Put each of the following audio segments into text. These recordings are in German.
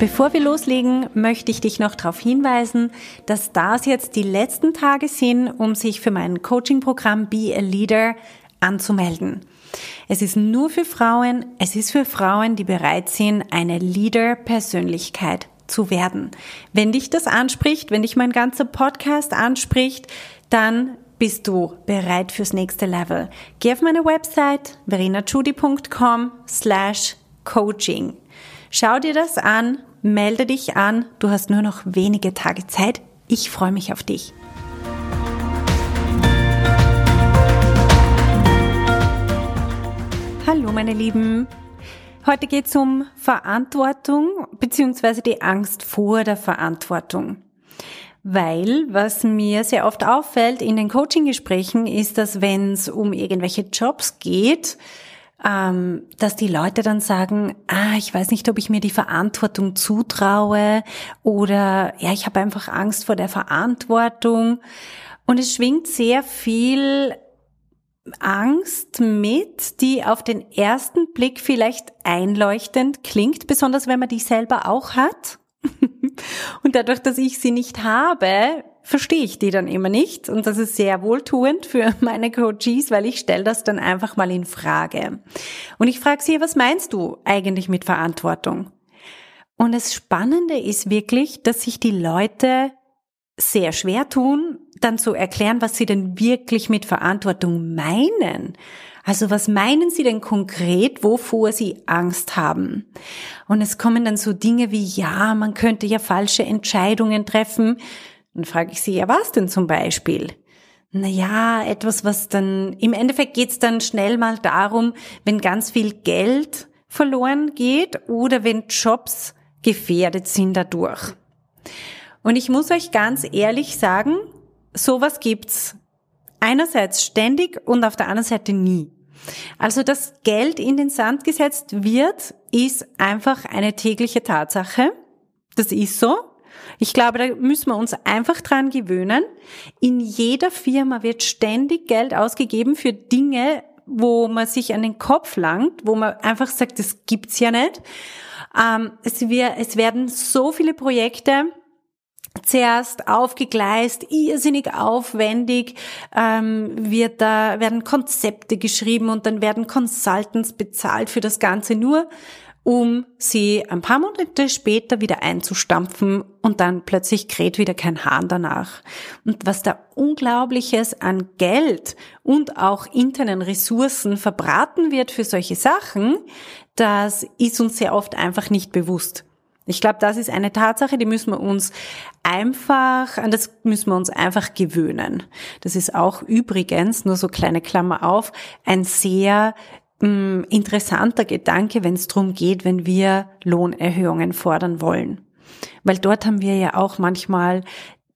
Bevor wir loslegen, möchte ich dich noch darauf hinweisen, dass das jetzt die letzten Tage sind, um sich für mein Coaching-Programm Be a Leader anzumelden. Es ist nur für Frauen, es ist für Frauen, die bereit sind, eine Leader-Persönlichkeit zu werden. Wenn dich das anspricht, wenn dich mein ganzer Podcast anspricht, dann bist du bereit fürs nächste Level. Geh auf meine Website verenachudi.com slash coaching. Schau dir das an, melde dich an. Du hast nur noch wenige Tage Zeit. Ich freue mich auf dich. Hallo meine Lieben. Heute geht es um Verantwortung bzw. die Angst vor der Verantwortung. Weil, was mir sehr oft auffällt in den Coaching-Gesprächen, ist, dass wenn es um irgendwelche Jobs geht, ähm, dass die Leute dann sagen, ah, ich weiß nicht, ob ich mir die Verantwortung zutraue oder ja, ich habe einfach Angst vor der Verantwortung. Und es schwingt sehr viel Angst mit, die auf den ersten Blick vielleicht einleuchtend klingt, besonders wenn man die selber auch hat. Und dadurch, dass ich sie nicht habe, verstehe ich die dann immer nicht. Und das ist sehr wohltuend für meine Coaches, weil ich stelle das dann einfach mal in Frage. Und ich frage sie, was meinst du eigentlich mit Verantwortung? Und das Spannende ist wirklich, dass sich die Leute sehr schwer tun, dann zu erklären, was sie denn wirklich mit Verantwortung meinen. Also was meinen Sie denn konkret, wovor Sie Angst haben? Und es kommen dann so Dinge wie, ja, man könnte ja falsche Entscheidungen treffen. Dann frage ich Sie, ja, was denn zum Beispiel? Naja, etwas, was dann, im Endeffekt geht es dann schnell mal darum, wenn ganz viel Geld verloren geht oder wenn Jobs gefährdet sind dadurch. Und ich muss euch ganz ehrlich sagen, sowas gibt's einerseits ständig und auf der anderen Seite nie. Also, dass Geld in den Sand gesetzt wird, ist einfach eine tägliche Tatsache. Das ist so. Ich glaube, da müssen wir uns einfach dran gewöhnen. In jeder Firma wird ständig Geld ausgegeben für Dinge, wo man sich an den Kopf langt, wo man einfach sagt, das gibt's ja nicht. Ähm, es, wir, es werden so viele Projekte zuerst aufgegleist, irrsinnig aufwendig, ähm, wird da, werden Konzepte geschrieben und dann werden Consultants bezahlt für das Ganze nur, um sie ein paar Monate später wieder einzustampfen und dann plötzlich kräht wieder kein Hahn danach. Und was da Unglaubliches an Geld und auch internen Ressourcen verbraten wird für solche Sachen, das ist uns sehr oft einfach nicht bewusst. Ich glaube, das ist eine Tatsache, die müssen wir uns einfach, an das müssen wir uns einfach gewöhnen. Das ist auch übrigens, nur so kleine Klammer auf, ein sehr mm, interessanter Gedanke, wenn es darum geht, wenn wir Lohnerhöhungen fordern wollen. Weil dort haben wir ja auch manchmal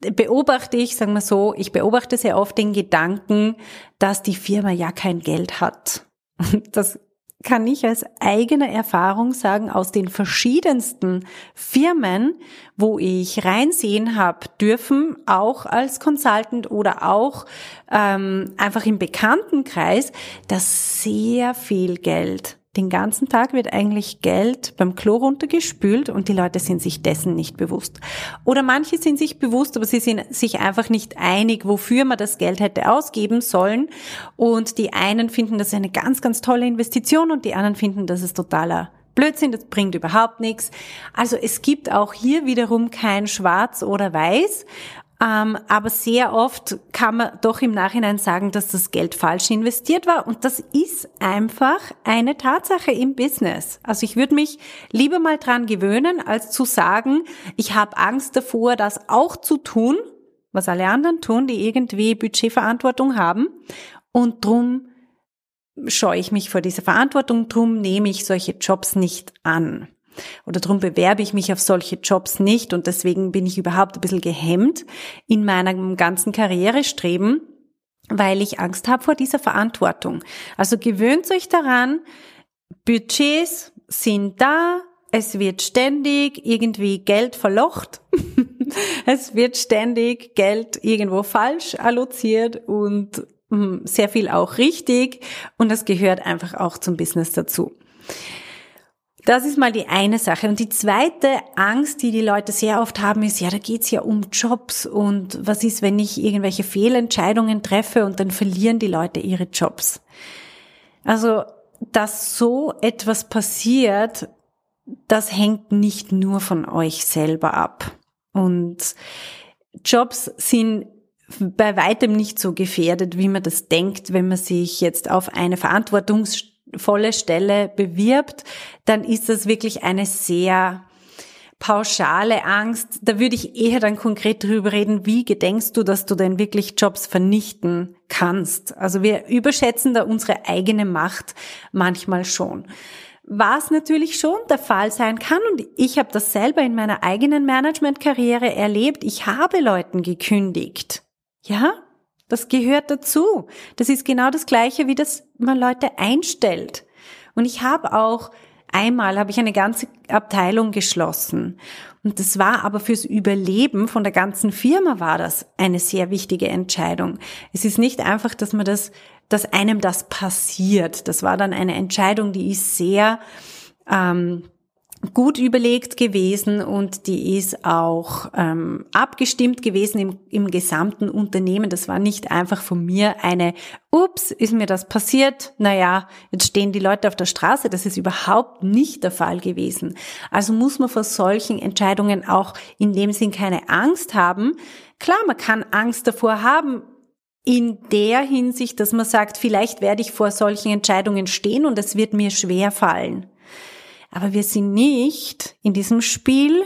beobachte ich, sagen wir so, ich beobachte sehr oft den Gedanken, dass die Firma ja kein Geld hat. Das kann ich als eigene Erfahrung sagen, aus den verschiedensten Firmen, wo ich reinsehen habe dürfen, auch als Consultant oder auch ähm, einfach im Bekanntenkreis, dass sehr viel Geld den ganzen Tag wird eigentlich Geld beim Klo runtergespült und die Leute sind sich dessen nicht bewusst. Oder manche sind sich bewusst, aber sie sind sich einfach nicht einig, wofür man das Geld hätte ausgeben sollen. Und die einen finden das eine ganz, ganz tolle Investition und die anderen finden, das ist totaler Blödsinn, das bringt überhaupt nichts. Also es gibt auch hier wiederum kein Schwarz oder Weiß. Ähm, aber sehr oft kann man doch im Nachhinein sagen, dass das Geld falsch investiert war. Und das ist einfach eine Tatsache im Business. Also ich würde mich lieber mal dran gewöhnen, als zu sagen, ich habe Angst davor, das auch zu tun, was alle anderen tun, die irgendwie Budgetverantwortung haben. Und drum scheue ich mich vor dieser Verantwortung, drum nehme ich solche Jobs nicht an. Oder darum bewerbe ich mich auf solche Jobs nicht und deswegen bin ich überhaupt ein bisschen gehemmt in meinem ganzen Karrierestreben, weil ich Angst habe vor dieser Verantwortung. Also gewöhnt euch daran, Budgets sind da, es wird ständig irgendwie Geld verlocht, es wird ständig Geld irgendwo falsch alloziert und hm, sehr viel auch richtig und das gehört einfach auch zum Business dazu. Das ist mal die eine Sache. Und die zweite Angst, die die Leute sehr oft haben, ist, ja, da geht's ja um Jobs und was ist, wenn ich irgendwelche Fehlentscheidungen treffe und dann verlieren die Leute ihre Jobs. Also, dass so etwas passiert, das hängt nicht nur von euch selber ab. Und Jobs sind bei weitem nicht so gefährdet, wie man das denkt, wenn man sich jetzt auf eine verantwortungsvolle Stelle bewirbt, dann ist das wirklich eine sehr pauschale Angst. Da würde ich eher dann konkret drüber reden, wie gedenkst du, dass du denn wirklich Jobs vernichten kannst? Also wir überschätzen da unsere eigene Macht manchmal schon was natürlich schon der Fall sein kann. Und ich habe das selber in meiner eigenen Managementkarriere erlebt. Ich habe Leuten gekündigt. Ja, das gehört dazu. Das ist genau das Gleiche, wie das man Leute einstellt. Und ich habe auch einmal habe ich eine ganze Abteilung geschlossen. Und das war aber fürs Überleben von der ganzen Firma war das eine sehr wichtige Entscheidung. Es ist nicht einfach, dass man das dass einem das passiert. Das war dann eine Entscheidung, die ist sehr ähm, gut überlegt gewesen und die ist auch ähm, abgestimmt gewesen im, im gesamten Unternehmen. Das war nicht einfach von mir eine, ups, ist mir das passiert? Naja, jetzt stehen die Leute auf der Straße. Das ist überhaupt nicht der Fall gewesen. Also muss man vor solchen Entscheidungen auch in dem Sinn keine Angst haben. Klar, man kann Angst davor haben, in der Hinsicht, dass man sagt, vielleicht werde ich vor solchen Entscheidungen stehen und es wird mir schwer fallen. Aber wir sind nicht in diesem Spiel,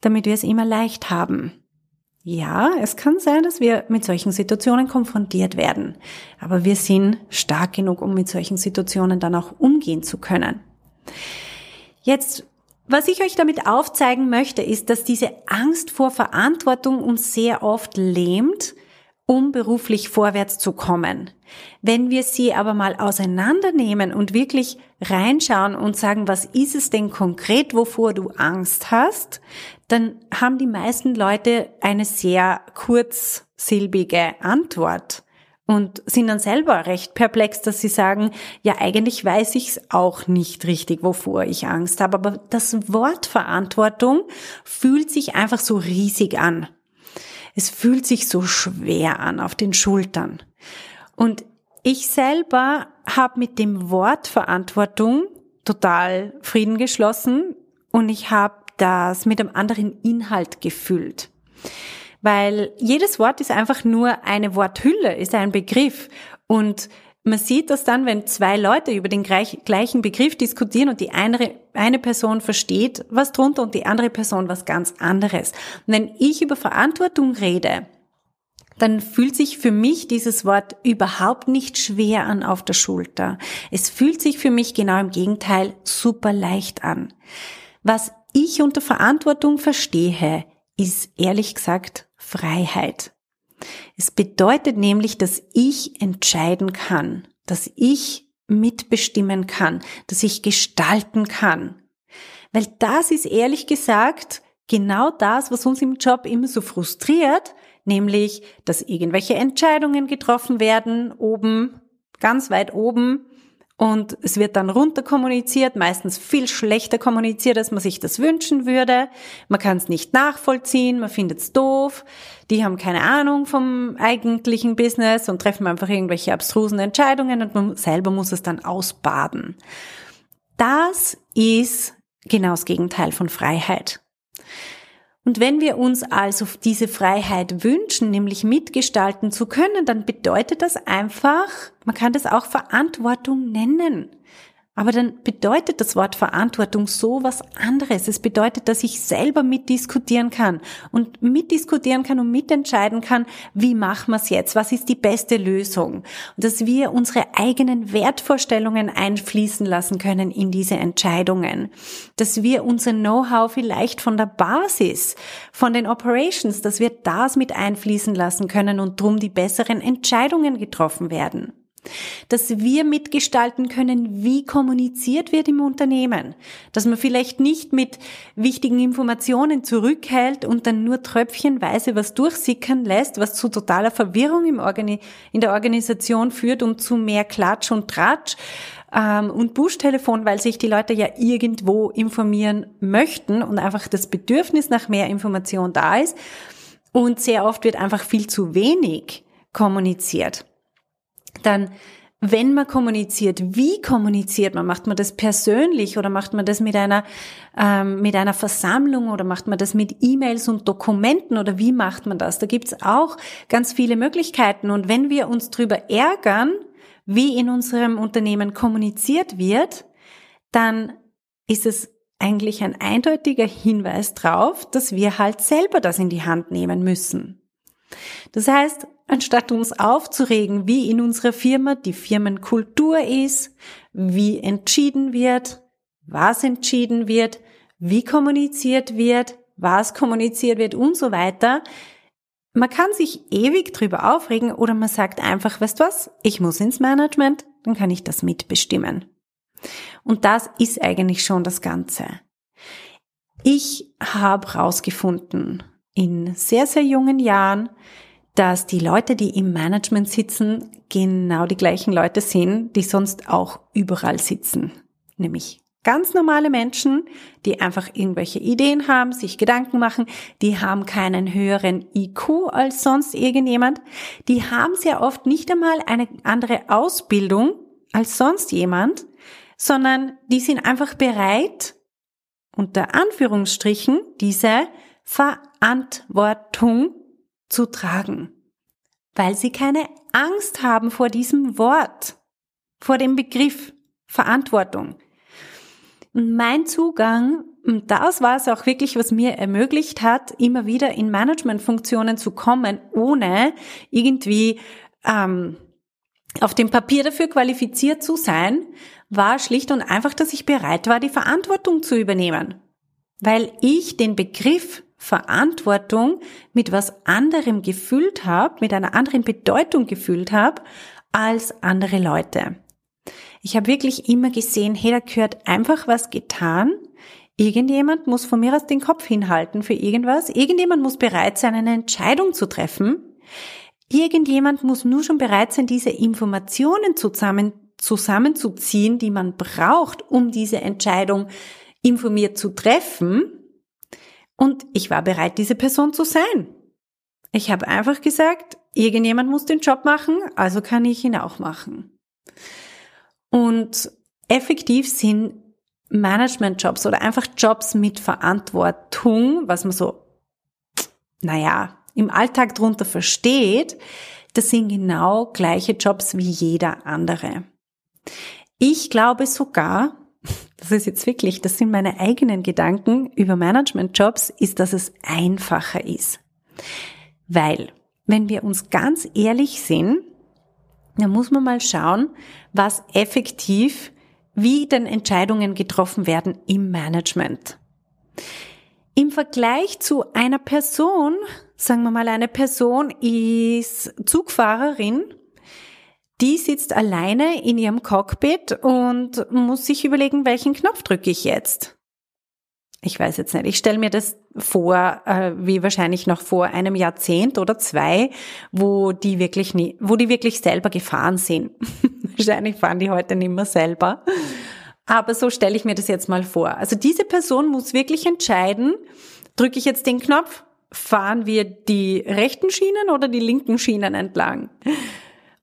damit wir es immer leicht haben. Ja, es kann sein, dass wir mit solchen Situationen konfrontiert werden, aber wir sind stark genug, um mit solchen Situationen dann auch umgehen zu können. Jetzt, was ich euch damit aufzeigen möchte, ist, dass diese Angst vor Verantwortung uns sehr oft lähmt um beruflich vorwärts zu kommen. Wenn wir sie aber mal auseinandernehmen und wirklich reinschauen und sagen, was ist es denn konkret, wovor du Angst hast, dann haben die meisten Leute eine sehr kurzsilbige Antwort und sind dann selber recht perplex, dass sie sagen, ja eigentlich weiß ich es auch nicht richtig, wovor ich Angst habe, aber das Wort Verantwortung fühlt sich einfach so riesig an. Es fühlt sich so schwer an auf den Schultern. Und ich selber habe mit dem Wort Verantwortung total Frieden geschlossen und ich habe das mit einem anderen Inhalt gefüllt. Weil jedes Wort ist einfach nur eine Worthülle, ist ein Begriff. Und man sieht das dann, wenn zwei Leute über den gleichen Begriff diskutieren und die eine, eine Person versteht was drunter und die andere Person was ganz anderes. Und wenn ich über Verantwortung rede, dann fühlt sich für mich dieses Wort überhaupt nicht schwer an auf der Schulter. Es fühlt sich für mich genau im Gegenteil super leicht an. Was ich unter Verantwortung verstehe, ist ehrlich gesagt Freiheit. Es bedeutet nämlich, dass ich entscheiden kann, dass ich mitbestimmen kann, dass ich gestalten kann. Weil das ist ehrlich gesagt genau das, was uns im Job immer so frustriert, nämlich, dass irgendwelche Entscheidungen getroffen werden, oben, ganz weit oben, und es wird dann runter kommuniziert, meistens viel schlechter kommuniziert, als man sich das wünschen würde. Man kann es nicht nachvollziehen, man findet es doof. Die haben keine Ahnung vom eigentlichen Business und treffen einfach irgendwelche abstrusen Entscheidungen und man selber muss es dann ausbaden. Das ist genau das Gegenteil von Freiheit. Und wenn wir uns also diese Freiheit wünschen, nämlich mitgestalten zu können, dann bedeutet das einfach, man kann das auch Verantwortung nennen. Aber dann bedeutet das Wort Verantwortung so was anderes. Es bedeutet, dass ich selber mitdiskutieren kann und mitdiskutieren kann und mitentscheiden kann, wie machen wir es jetzt? Was ist die beste Lösung? Und dass wir unsere eigenen Wertvorstellungen einfließen lassen können in diese Entscheidungen. Dass wir unser Know-how vielleicht von der Basis, von den Operations, dass wir das mit einfließen lassen können und drum die besseren Entscheidungen getroffen werden dass wir mitgestalten können, wie kommuniziert wird im Unternehmen, dass man vielleicht nicht mit wichtigen Informationen zurückhält und dann nur tröpfchenweise was durchsickern lässt, was zu totaler Verwirrung in der Organisation führt und zu mehr Klatsch und Tratsch ähm, und Buschtelefon, weil sich die Leute ja irgendwo informieren möchten und einfach das Bedürfnis nach mehr Information da ist. Und sehr oft wird einfach viel zu wenig kommuniziert dann wenn man kommuniziert, wie kommuniziert man? Macht man das persönlich oder macht man das mit einer, ähm, mit einer Versammlung oder macht man das mit E-Mails und Dokumenten oder wie macht man das? Da gibt's auch ganz viele Möglichkeiten. Und wenn wir uns darüber ärgern, wie in unserem Unternehmen kommuniziert wird, dann ist es eigentlich ein eindeutiger Hinweis drauf, dass wir halt selber das in die Hand nehmen müssen. Das heißt, anstatt uns aufzuregen, wie in unserer Firma die Firmenkultur ist, wie entschieden wird, was entschieden wird, wie kommuniziert wird, was kommuniziert wird und so weiter. Man kann sich ewig drüber aufregen oder man sagt einfach, weißt was, ich muss ins Management, dann kann ich das mitbestimmen. Und das ist eigentlich schon das Ganze. Ich habe herausgefunden in sehr, sehr jungen Jahren, dass die Leute, die im Management sitzen, genau die gleichen Leute sind, die sonst auch überall sitzen. Nämlich ganz normale Menschen, die einfach irgendwelche Ideen haben, sich Gedanken machen, die haben keinen höheren IQ als sonst irgendjemand, die haben sehr oft nicht einmal eine andere Ausbildung als sonst jemand, sondern die sind einfach bereit, unter Anführungsstrichen, diese Verantwortung zu tragen, weil sie keine Angst haben vor diesem Wort, vor dem Begriff Verantwortung. Und mein Zugang, das war es auch wirklich, was mir ermöglicht hat, immer wieder in Managementfunktionen zu kommen, ohne irgendwie ähm, auf dem Papier dafür qualifiziert zu sein, war schlicht und einfach, dass ich bereit war, die Verantwortung zu übernehmen. Weil ich den Begriff Verantwortung mit was anderem gefühlt habe, mit einer anderen Bedeutung gefühlt habe als andere Leute. Ich habe wirklich immer gesehen, hey, da gehört einfach was getan. Irgendjemand muss von mir aus den Kopf hinhalten für irgendwas. Irgendjemand muss bereit sein, eine Entscheidung zu treffen. Irgendjemand muss nur schon bereit sein, diese Informationen zusammen, zusammenzuziehen, die man braucht, um diese Entscheidung informiert zu treffen. Und ich war bereit, diese Person zu sein. Ich habe einfach gesagt, irgendjemand muss den Job machen, also kann ich ihn auch machen. Und effektiv sind Managementjobs oder einfach Jobs mit Verantwortung, was man so, naja, im Alltag drunter versteht, das sind genau gleiche Jobs wie jeder andere. Ich glaube sogar, das ist jetzt wirklich, das sind meine eigenen Gedanken über Managementjobs, ist, dass es einfacher ist. Weil, wenn wir uns ganz ehrlich sind, dann muss man mal schauen, was effektiv, wie denn Entscheidungen getroffen werden im Management. Im Vergleich zu einer Person, sagen wir mal, eine Person ist Zugfahrerin die sitzt alleine in ihrem Cockpit und muss sich überlegen, welchen Knopf drücke ich jetzt. Ich weiß jetzt nicht. Ich stelle mir das vor, äh, wie wahrscheinlich noch vor einem Jahrzehnt oder zwei, wo die wirklich nie, wo die wirklich selber gefahren sind. wahrscheinlich fahren die heute nicht mehr selber. Aber so stelle ich mir das jetzt mal vor. Also diese Person muss wirklich entscheiden, drücke ich jetzt den Knopf, fahren wir die rechten Schienen oder die linken Schienen entlang?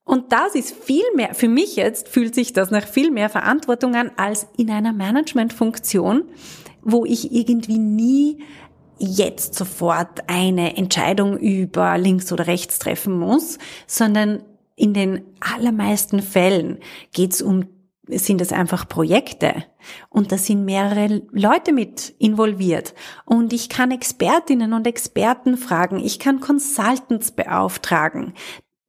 Und das ist viel mehr, für mich jetzt fühlt sich das nach viel mehr Verantwortung an als in einer Managementfunktion, wo ich irgendwie nie jetzt sofort eine Entscheidung über links oder rechts treffen muss, sondern in den allermeisten Fällen geht es um sind es einfach Projekte. Und da sind mehrere Leute mit involviert. Und ich kann Expertinnen und Experten fragen, ich kann Consultants beauftragen.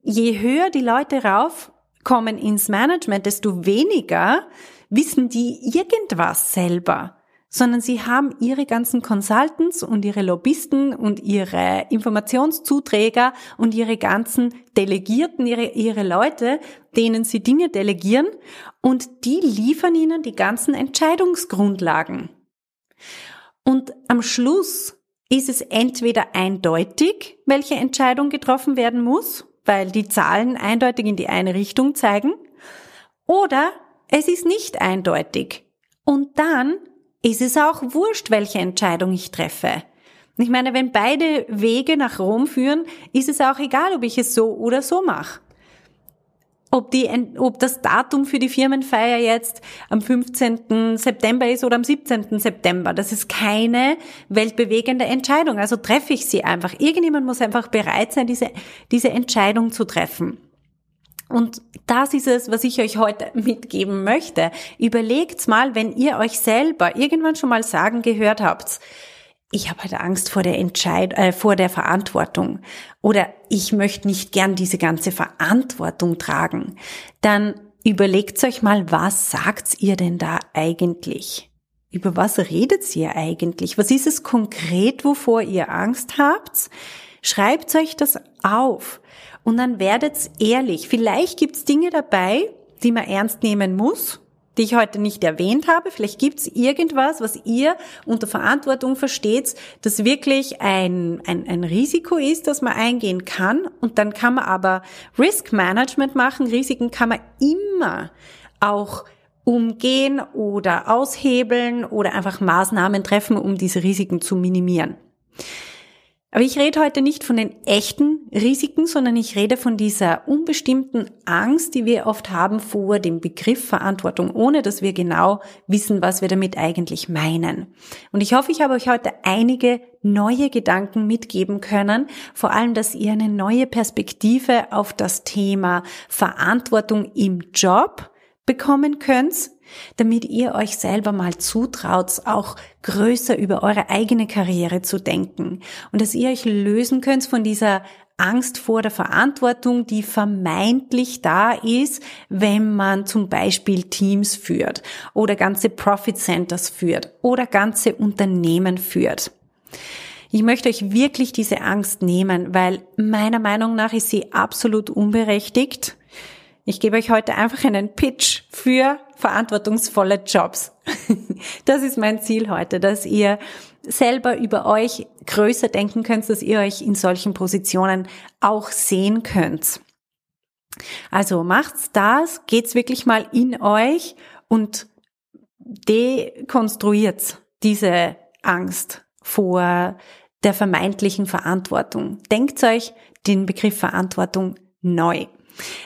Je höher die Leute raufkommen ins Management, desto weniger wissen die irgendwas selber sondern sie haben ihre ganzen Consultants und ihre Lobbyisten und ihre Informationszuträger und ihre ganzen Delegierten, ihre, ihre Leute, denen sie Dinge delegieren und die liefern ihnen die ganzen Entscheidungsgrundlagen. Und am Schluss ist es entweder eindeutig, welche Entscheidung getroffen werden muss, weil die Zahlen eindeutig in die eine Richtung zeigen, oder es ist nicht eindeutig. Und dann ist es auch wurscht, welche Entscheidung ich treffe. Ich meine, wenn beide Wege nach Rom führen, ist es auch egal, ob ich es so oder so mache. Ob, die, ob das Datum für die Firmenfeier jetzt am 15. September ist oder am 17. September, das ist keine weltbewegende Entscheidung. Also treffe ich sie einfach. Irgendjemand muss einfach bereit sein, diese, diese Entscheidung zu treffen. Und das ist es, was ich euch heute mitgeben möchte. Überlegt's mal, wenn ihr euch selber irgendwann schon mal sagen gehört habt, ich habe halt Angst vor der Entscheid äh, vor der Verantwortung oder ich möchte nicht gern diese ganze Verantwortung tragen, dann überlegt euch mal, was sagt ihr denn da eigentlich? Über was redet ihr eigentlich? Was ist es konkret, wovor ihr Angst habt? Schreibt euch das auf. Und dann werdet ehrlich. Vielleicht gibt's Dinge dabei, die man ernst nehmen muss, die ich heute nicht erwähnt habe. Vielleicht gibt's irgendwas, was ihr unter Verantwortung versteht, das wirklich ein, ein, ein Risiko ist, das man eingehen kann. Und dann kann man aber Risk Management machen. Risiken kann man immer auch umgehen oder aushebeln oder einfach Maßnahmen treffen, um diese Risiken zu minimieren. Aber ich rede heute nicht von den echten Risiken, sondern ich rede von dieser unbestimmten Angst, die wir oft haben vor dem Begriff Verantwortung, ohne dass wir genau wissen, was wir damit eigentlich meinen. Und ich hoffe, ich habe euch heute einige neue Gedanken mitgeben können, vor allem, dass ihr eine neue Perspektive auf das Thema Verantwortung im Job bekommen könnt, damit ihr euch selber mal zutraut, auch größer über eure eigene Karriere zu denken und dass ihr euch lösen könnt von dieser Angst vor der Verantwortung, die vermeintlich da ist, wenn man zum Beispiel Teams führt oder ganze Profit Centers führt oder ganze Unternehmen führt. Ich möchte euch wirklich diese Angst nehmen, weil meiner Meinung nach ist sie absolut unberechtigt ich gebe euch heute einfach einen Pitch für verantwortungsvolle Jobs. Das ist mein Ziel heute, dass ihr selber über euch größer denken könnt, dass ihr euch in solchen Positionen auch sehen könnt. Also macht's das, geht's wirklich mal in euch und dekonstruiert diese Angst vor der vermeintlichen Verantwortung. Denkt euch den Begriff Verantwortung neu.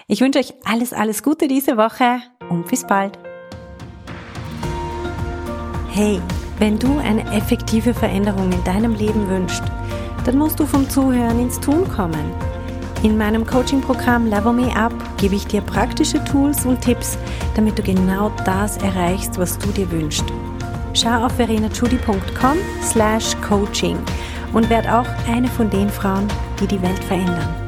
Ich wünsche euch alles, alles Gute diese Woche und bis bald. Hey, wenn du eine effektive Veränderung in deinem Leben wünschst, dann musst du vom Zuhören ins Tun kommen. In meinem Coaching-Programm Level Me Up gebe ich dir praktische Tools und Tipps, damit du genau das erreichst, was du dir wünschst. Schau auf verenachudi.com slash coaching und werd auch eine von den Frauen, die die Welt verändern.